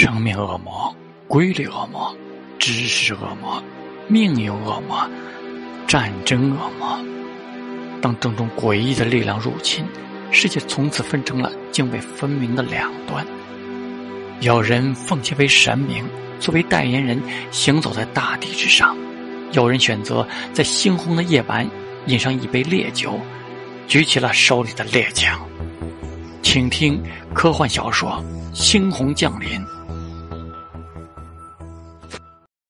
生命恶魔、规律恶魔、知识恶魔、命运恶魔、战争恶魔，当种种诡异的力量入侵，世界从此分成了泾渭分明的两端。有人奉其为神明，作为代言人行走在大地之上。有人选择在猩红的夜晚饮上一杯烈酒，举起了手里的猎枪。请听科幻小说猩红降临。